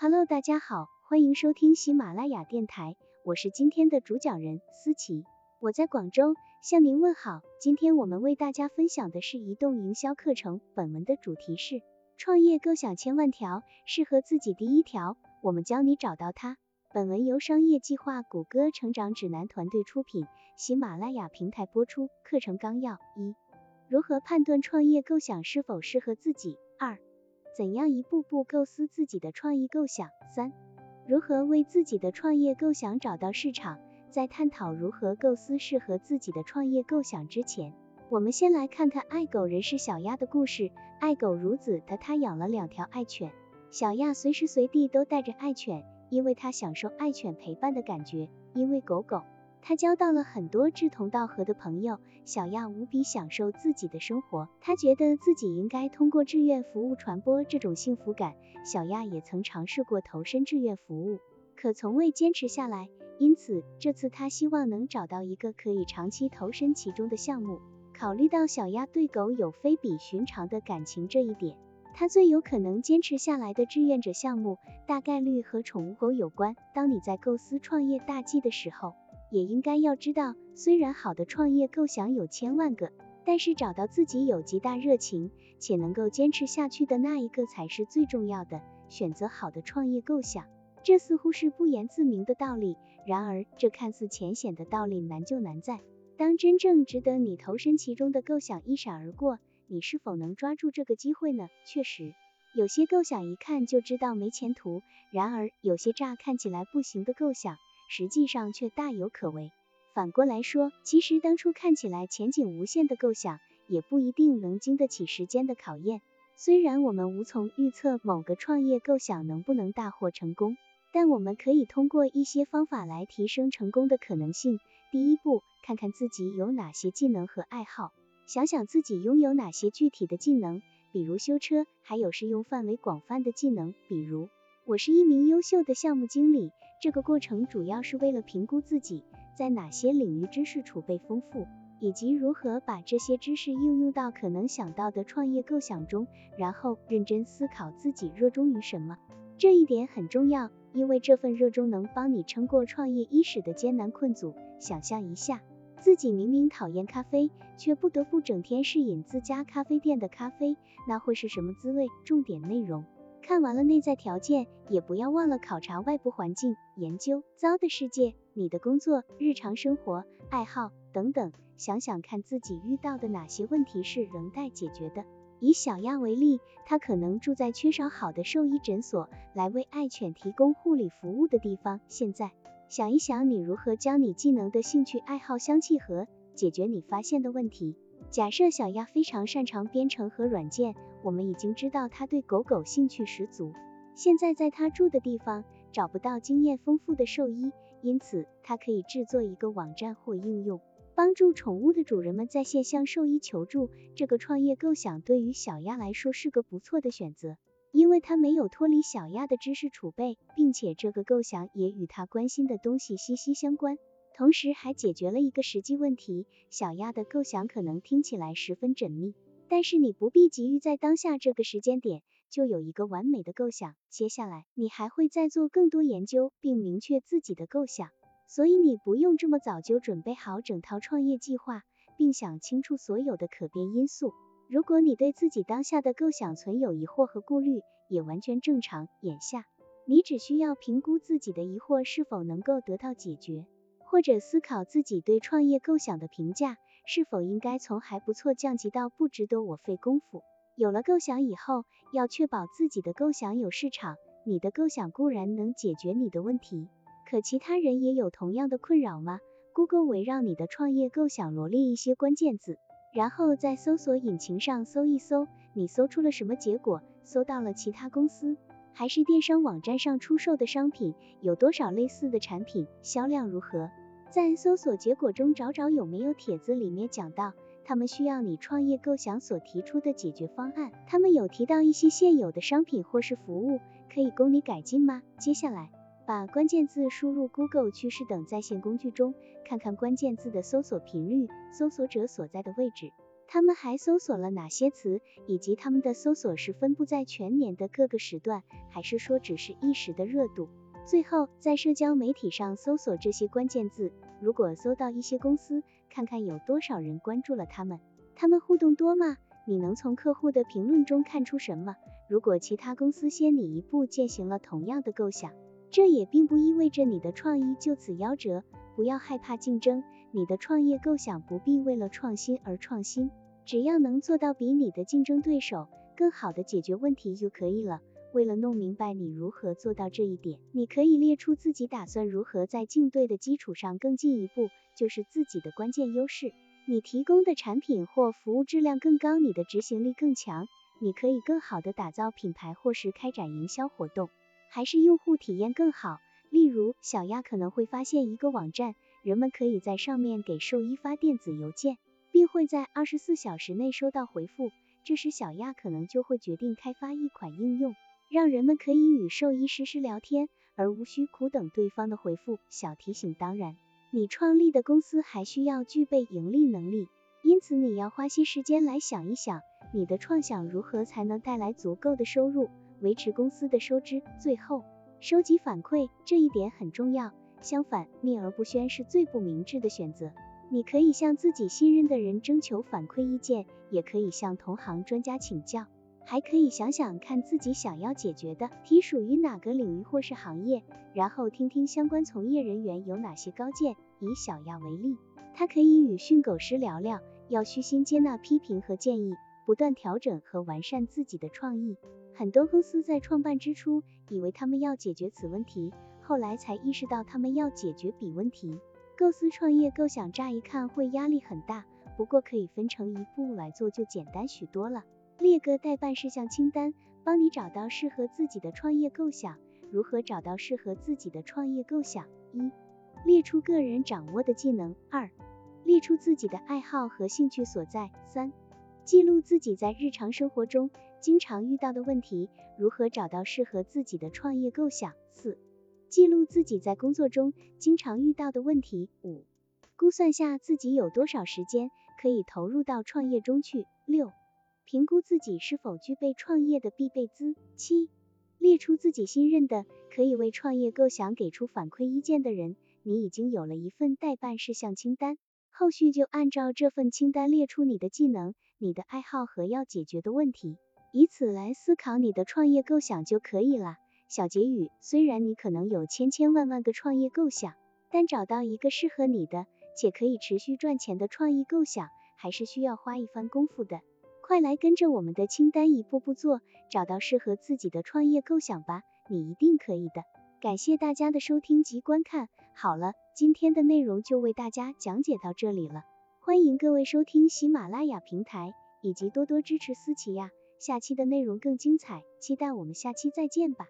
Hello，大家好，欢迎收听喜马拉雅电台，我是今天的主讲人思琪，我在广州向您问好。今天我们为大家分享的是移动营销课程，本文的主题是创业构想千万条，适合自己第一条，我们教你找到它。本文由商业计划谷歌成长指南团队出品，喜马拉雅平台播出。课程纲要：一、如何判断创业构想是否适合自己？二、怎样一步步构思自己的创意构想？三、如何为自己的创业构想找到市场？在探讨如何构思适合自己的创业构想之前，我们先来看看爱狗人士小鸭的故事。爱狗如子的他养了两条爱犬，小亚随时随地都带着爱犬。因为他享受爱犬陪伴的感觉，因为狗狗，他交到了很多志同道合的朋友。小亚无比享受自己的生活，他觉得自己应该通过志愿服务传播这种幸福感。小亚也曾尝试过投身志愿服务，可从未坚持下来。因此，这次他希望能找到一个可以长期投身其中的项目。考虑到小亚对狗有非比寻常的感情这一点。他最有可能坚持下来的志愿者项目，大概率和宠物狗有关。当你在构思创业大计的时候，也应该要知道，虽然好的创业构想有千万个，但是找到自己有极大热情且能够坚持下去的那一个才是最重要的。选择好的创业构想，这似乎是不言自明的道理。然而，这看似浅显的道理难就难在，当真正值得你投身其中的构想一闪而过。你是否能抓住这个机会呢？确实，有些构想一看就知道没前途，然而有些乍看起来不行的构想，实际上却大有可为。反过来说，其实当初看起来前景无限的构想，也不一定能经得起时间的考验。虽然我们无从预测某个创业构想能不能大获成功，但我们可以通过一些方法来提升成功的可能性。第一步，看看自己有哪些技能和爱好。想想自己拥有哪些具体的技能，比如修车，还有适用范围广泛的技能，比如我是一名优秀的项目经理。这个过程主要是为了评估自己在哪些领域知识储备丰富，以及如何把这些知识应用到可能想到的创业构想中，然后认真思考自己热衷于什么。这一点很重要，因为这份热衷能帮你撑过创业伊始的艰难困阻。想象一下。自己明明讨厌咖啡，却不得不整天试饮自家咖啡店的咖啡，那会是什么滋味？重点内容看完了内在条件，也不要忘了考察外部环境，研究糟的世界、你的工作、日常生活、爱好等等，想想看自己遇到的哪些问题是仍待解决的。以小鸭为例，它可能住在缺少好的兽医诊所来为爱犬提供护理服务的地方，现在。想一想，你如何将你技能的兴趣爱好相契合，解决你发现的问题。假设小鸭非常擅长编程和软件，我们已经知道它对狗狗兴趣十足。现在在它住的地方找不到经验丰富的兽医，因此它可以制作一个网站或应用，帮助宠物的主人们在线向兽医求助。这个创业构想对于小鸭来说是个不错的选择。因为它没有脱离小鸭的知识储备，并且这个构想也与他关心的东西息息相关，同时还解决了一个实际问题。小鸭的构想可能听起来十分缜密，但是你不必急于在当下这个时间点就有一个完美的构想。接下来你还会再做更多研究，并明确自己的构想，所以你不用这么早就准备好整套创业计划，并想清楚所有的可变因素。如果你对自己当下的构想存有疑惑和顾虑，也完全正常。眼下，你只需要评估自己的疑惑是否能够得到解决，或者思考自己对创业构想的评价是否应该从还不错降级到不值得我费功夫。有了构想以后，要确保自己的构想有市场。你的构想固然能解决你的问题，可其他人也有同样的困扰吗？Google 围绕你的创业构想罗列一些关键字。然后在搜索引擎上搜一搜，你搜出了什么结果？搜到了其他公司，还是电商网站上出售的商品？有多少类似的产品？销量如何？在搜索结果中找找有没有帖子里面讲到他们需要你创业构想所提出的解决方案。他们有提到一些现有的商品或是服务可以供你改进吗？接下来。把关键字输入 Google 趋势等在线工具中，看看关键字的搜索频率、搜索者所在的位置，他们还搜索了哪些词，以及他们的搜索是分布在全年的各个时段，还是说只是一时的热度？最后，在社交媒体上搜索这些关键字，如果搜到一些公司，看看有多少人关注了他们，他们互动多吗？你能从客户的评论中看出什么？如果其他公司先你一步践行了同样的构想，这也并不意味着你的创意就此夭折。不要害怕竞争，你的创业构想不必为了创新而创新，只要能做到比你的竞争对手更好的解决问题就可以了。为了弄明白你如何做到这一点，你可以列出自己打算如何在竞对的基础上更进一步，就是自己的关键优势。你提供的产品或服务质量更高，你的执行力更强。你可以更好的打造品牌，或是开展营销活动，还是用户体验更好。例如，小鸭可能会发现一个网站，人们可以在上面给兽医发电子邮件，并会在二十四小时内收到回复。这时，小鸭可能就会决定开发一款应用，让人们可以与兽医实时聊天，而无需苦等对方的回复。小提醒：当然，你创立的公司还需要具备盈利能力，因此你要花些时间来想一想。你的创想如何才能带来足够的收入，维持公司的收支？最后，收集反馈，这一点很重要。相反，秘而不宣是最不明智的选择。你可以向自己信任的人征求反馈意见，也可以向同行专家请教，还可以想想看自己想要解决的题属于哪个领域或是行业，然后听听相关从业人员有哪些高见。以小亚为例，他可以与训狗师聊聊，要虚心接纳批评和建议。不断调整和完善自己的创意。很多公司在创办之初，以为他们要解决此问题，后来才意识到他们要解决彼问题。构思创业构想，乍一看会压力很大，不过可以分成一步来做，就简单许多了。列个待办事项清单，帮你找到适合自己的创业构想。如何找到适合自己的创业构想？一、列出个人掌握的技能；二、列出自己的爱好和兴趣所在；三、记录自己在日常生活中经常遇到的问题，如何找到适合自己的创业构想。四、记录自己在工作中经常遇到的问题。五、估算下自己有多少时间可以投入到创业中去。六、评估自己是否具备创业的必备资。七、列出自己信任的可以为创业构想给出反馈意见的人。你已经有了一份待办事项清单，后续就按照这份清单列出你的技能。你的爱好和要解决的问题，以此来思考你的创业构想就可以了。小结语：虽然你可能有千千万万个创业构想，但找到一个适合你的且可以持续赚钱的创意构想，还是需要花一番功夫的。快来跟着我们的清单一步步做，找到适合自己的创业构想吧，你一定可以的。感谢大家的收听及观看。好了，今天的内容就为大家讲解到这里了。欢迎各位收听喜马拉雅平台，以及多多支持思琪呀，下期的内容更精彩，期待我们下期再见吧。